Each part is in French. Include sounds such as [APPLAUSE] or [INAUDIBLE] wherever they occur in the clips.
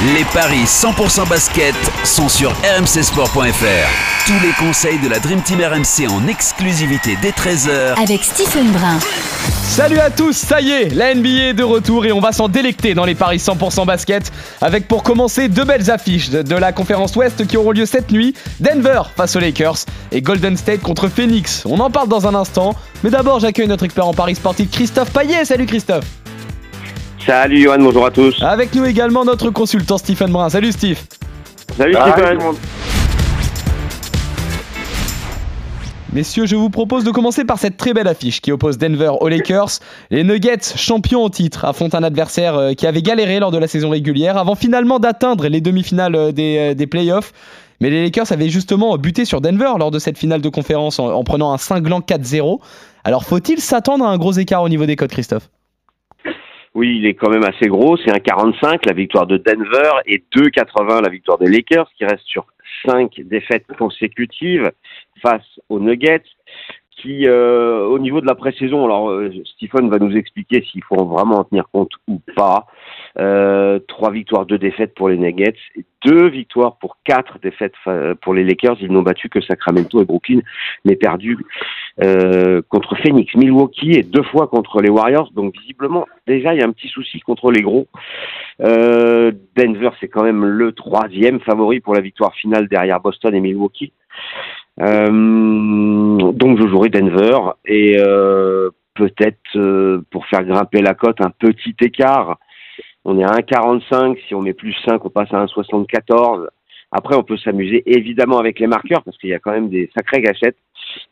Les paris 100% basket sont sur rmcsport.fr. Tous les conseils de la Dream Team RMC en exclusivité dès 13h avec Stephen Brun. Salut à tous, ça y est, la NBA est de retour et on va s'en délecter dans les paris 100% basket avec pour commencer deux belles affiches de, la conférence Ouest qui auront lieu cette nuit, Denver face aux Lakers et Golden State contre Phoenix. On en parle dans un instant, mais d'abord j'accueille notre expert en paris sportif Christophe Payet. Salut Christophe. Salut Johan, bonjour à tous. Avec nous également notre consultant Stephen Brun. Salut Steve. Salut Stephen. Messieurs, je vous propose de commencer par cette très belle affiche qui oppose Denver aux Lakers. Les Nuggets, champions en titre, affrontent un adversaire euh, qui avait galéré lors de la saison régulière avant finalement d'atteindre les demi-finales euh, des, euh, des playoffs. Mais les Lakers avaient justement buté sur Denver lors de cette finale de conférence en, en prenant un cinglant 4-0. Alors faut-il s'attendre à un gros écart au niveau des codes, Christophe? Oui, il est quand même assez gros. C'est un 45 la victoire de Denver et 2,80 la victoire des Lakers qui reste sur 5 défaites consécutives face aux Nuggets qui, euh, au niveau de la pré-saison, alors euh, Stephen va nous expliquer s'il faut vraiment en tenir compte ou pas. Euh, trois victoires, deux défaites pour les Nuggets, et deux victoires pour quatre défaites pour les Lakers. Ils n'ont battu que Sacramento et Brooklyn, mais perdu contre Phoenix, Milwaukee et deux fois contre les Warriors. Donc visiblement, déjà, il y a un petit souci contre les gros. Denver, c'est quand même le troisième favori pour la victoire finale derrière Boston et Milwaukee. Euh, donc je jouerai Denver et euh, peut-être euh, pour faire grimper la cote un petit écart. On est à 1,45. Si on met plus 5, on passe à 1,74. Après, on peut s'amuser évidemment avec les marqueurs parce qu'il y a quand même des sacrées gâchettes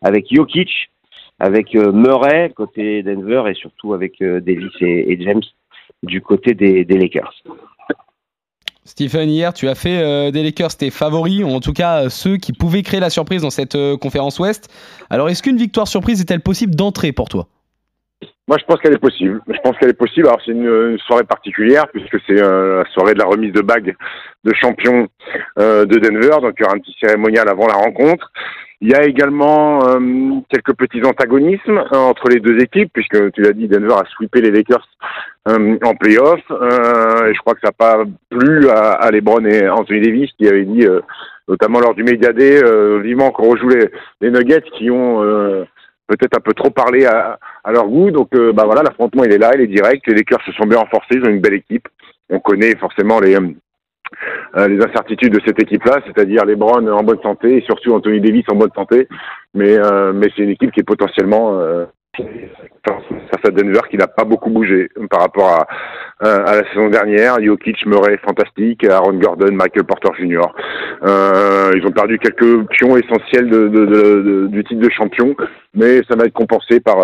avec Jokic, avec Murray côté Denver et surtout avec Davis et, James du côté des Lakers. Stephen, hier, tu as fait euh, des Lakers tes favoris, ou en tout cas euh, ceux qui pouvaient créer la surprise dans cette euh, conférence Ouest. Alors, est-ce qu'une victoire surprise est-elle possible d'entrer pour toi? Moi, je pense qu'elle est possible. Je pense qu'elle est possible. Alors, c'est une, soirée particulière puisque c'est la soirée de la remise de bague de champion de Denver. Donc, il y aura un petit cérémonial avant la rencontre. Il y a également euh, quelques petits antagonismes entre les deux équipes, puisque tu l'as dit, Denver a sweepé les Lakers euh, en playoff. Euh, et je crois que ça n'a pas plu à, à, LeBron et Anthony Davis, qui avaient dit, notamment lors du Media Day, vivement qu'on rejoue les, les, Nuggets, qui ont peut-être un peu trop parlé à, à leur goût. Donc, bah voilà, l'affrontement il est là, il est direct. Les Lakers se sont bien renforcés, ils ont une belle équipe. On connaît forcément les euh, les incertitudes de cette équipe-là, c'est-à-dire les Browns en bonne santé et surtout Anthony Davis en bonne santé. Mais, euh, mais c'est une équipe qui est potentiellement euh, face à Denver qui n'a pas beaucoup bougé par rapport à, à la saison dernière. Jokic, Murray, fantastique. Aaron Gordon, Michael Porter Jr. Euh, ils ont perdu quelques pions essentiels de, de, de, du titre de champion, mais ça va être compensé par,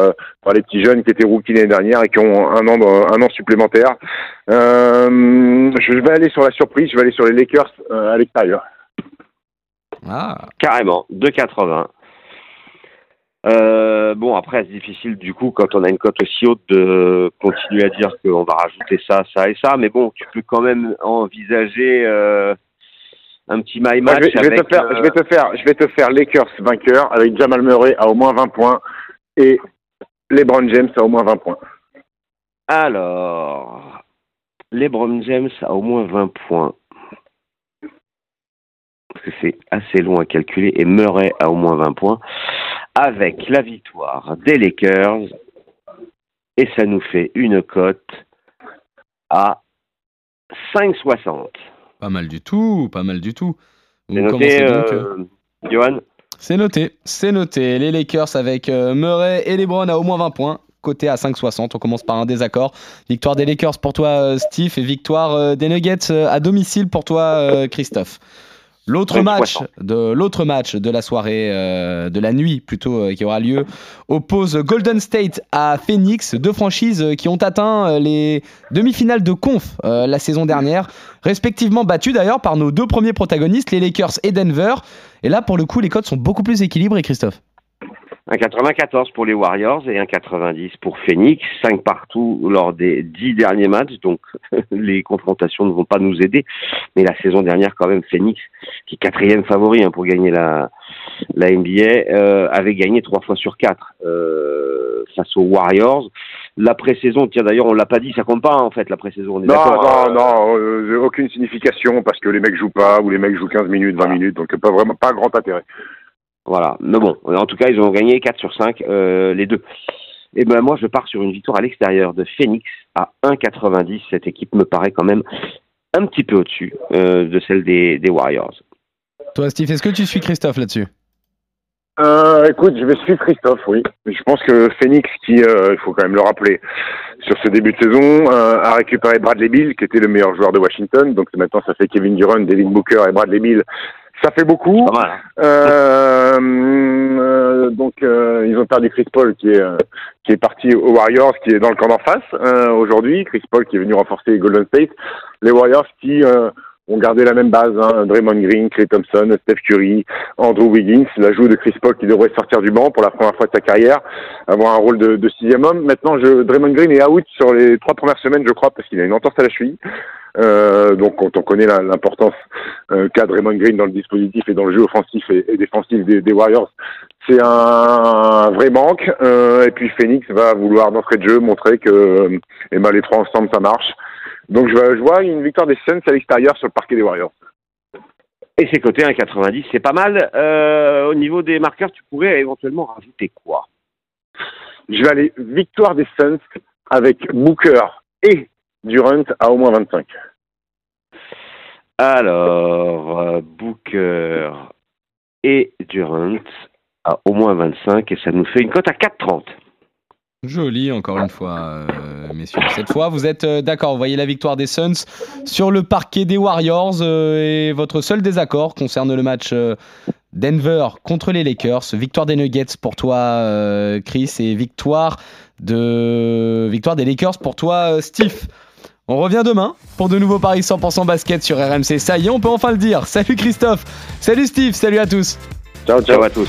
par les petits jeunes qui étaient rookies l'année dernière et qui ont un an, un an supplémentaire. Euh, je vais aller sur la surprise, je vais aller sur les Lakers euh, à l'extérieur. Ah. Carrément, 2,80. Euh, bon, après, c'est difficile du coup, quand on a une cote aussi haute, de continuer à dire qu'on va rajouter ça, ça et ça. Mais bon, tu peux quand même envisager euh, un petit my match. je, vais, je, vais avec, te faire, euh... je vais te faire, je vais te faire Lakers vainqueur avec Jamal Murray à au moins 20 points et LeBron James à au moins 20 points. Alors, LeBron James a au moins 20 points. Parce que c'est assez long à calculer. Et Murray a au moins 20 points. Avec la victoire des Lakers. Et ça nous fait une cote à 5,60. Pas mal du tout, pas mal du tout. C'est noté, donc, euh, Johan? C'est noté, c'est noté. Les Lakers avec euh, Murray et LeBron à au moins 20 points côté à 5,60. On commence par un désaccord. Victoire des Lakers pour toi, Steve, et victoire des Nuggets à domicile pour toi, Christophe. L'autre match de l'autre match de la soirée, euh, de la nuit plutôt, euh, qui aura lieu, oppose Golden State à Phoenix, deux franchises qui ont atteint les demi-finales de conf euh, la saison dernière, respectivement battues d'ailleurs par nos deux premiers protagonistes, les Lakers et Denver. Et là, pour le coup, les codes sont beaucoup plus équilibrés, Christophe. Un 94 pour les Warriors et un 90 pour Phoenix. 5 partout lors des 10 derniers matchs. Donc [LAUGHS] les confrontations ne vont pas nous aider. Mais la saison dernière, quand même, Phoenix, qui est quatrième favori hein, pour gagner la, la NBA, euh, avait gagné 3 fois sur 4 euh, face aux Warriors. La pré-saison, tiens d'ailleurs, on l'a pas dit, ça compte pas hein, en fait la pré-saison. Non, non, hein. non, euh, aucune signification parce que les mecs jouent pas ou les mecs jouent 15 minutes, 20 minutes, donc pas vraiment pas grand intérêt. Voilà. Mais bon, en tout cas, ils ont gagné 4 sur 5, euh, les deux. Et ben moi, je pars sur une victoire à l'extérieur de Phoenix à 1,90. Cette équipe me paraît quand même un petit peu au-dessus euh, de celle des, des Warriors. Toi, Steve, est-ce que tu suis Christophe là-dessus? Euh, écoute, je vais suivre Christophe, oui. Je pense que Phoenix, qui, euh, il faut quand même le rappeler, sur ce début de saison, euh, a récupéré Bradley Bill, qui était le meilleur joueur de Washington. Donc maintenant, ça fait Kevin Durant, Devin Booker et Bradley Bill. Ça fait beaucoup. Pas mal. hein. Euh, euh, donc euh, ils ont perdu Chris Paul qui est euh, qui est parti aux Warriors, qui est dans le camp d'en face euh, aujourd'hui. Chris Paul qui est venu renforcer Golden State. Les Warriors qui euh, ont gardé la même base. Hein, Draymond Green, Clay Thompson, Steph Curry, Andrew Wiggins. L'ajout de Chris Paul qui devrait sortir du banc pour la première fois de sa carrière, avoir un rôle de, de sixième homme. Maintenant, je, Draymond Green est out sur les trois premières semaines, je crois, parce qu'il a une entorse à la cheville. Euh, donc quand on connaît l'importance euh, qu'a Draymond Green dans le dispositif et dans le jeu offensif et, et défensif des, des Warriors, c'est un, un vrai manque. Euh, et puis Phoenix va vouloir d'entrée de jeu montrer que euh, les trois ensemble ça marche. Donc je, vois- une victoire des Suns à l'extérieur sur le parquet des Warriors. Et c'est coté 1,90, c'est pas mal. Euh, au niveau des marqueurs, tu pourrais éventuellement rajouter quoi? Je vais aller victoire des Suns avec Booker et Durant à au moins 25. Alors, euh, Booker et Durant à au moins 25 et ça nous fait une cote à 4,30. Joli, encore une fois, euh, messieurs. Cette fois, vous êtes euh, d'accord. Vous voyez la victoire des Suns sur le parquet des Warriors. euh, et votre seul désaccord concerne le match Denver contre les Lakers. Victoire des Nuggets pour toi, Chris, et victoire, de... victoire des Lakers pour toi, Steve. On revient demain pour de nouveaux paris 100% basket sur RMC. Ça y est, on peut enfin le dire. Salut Christophe, salut Steve, salut à tous. Ciao. Ciao à tous.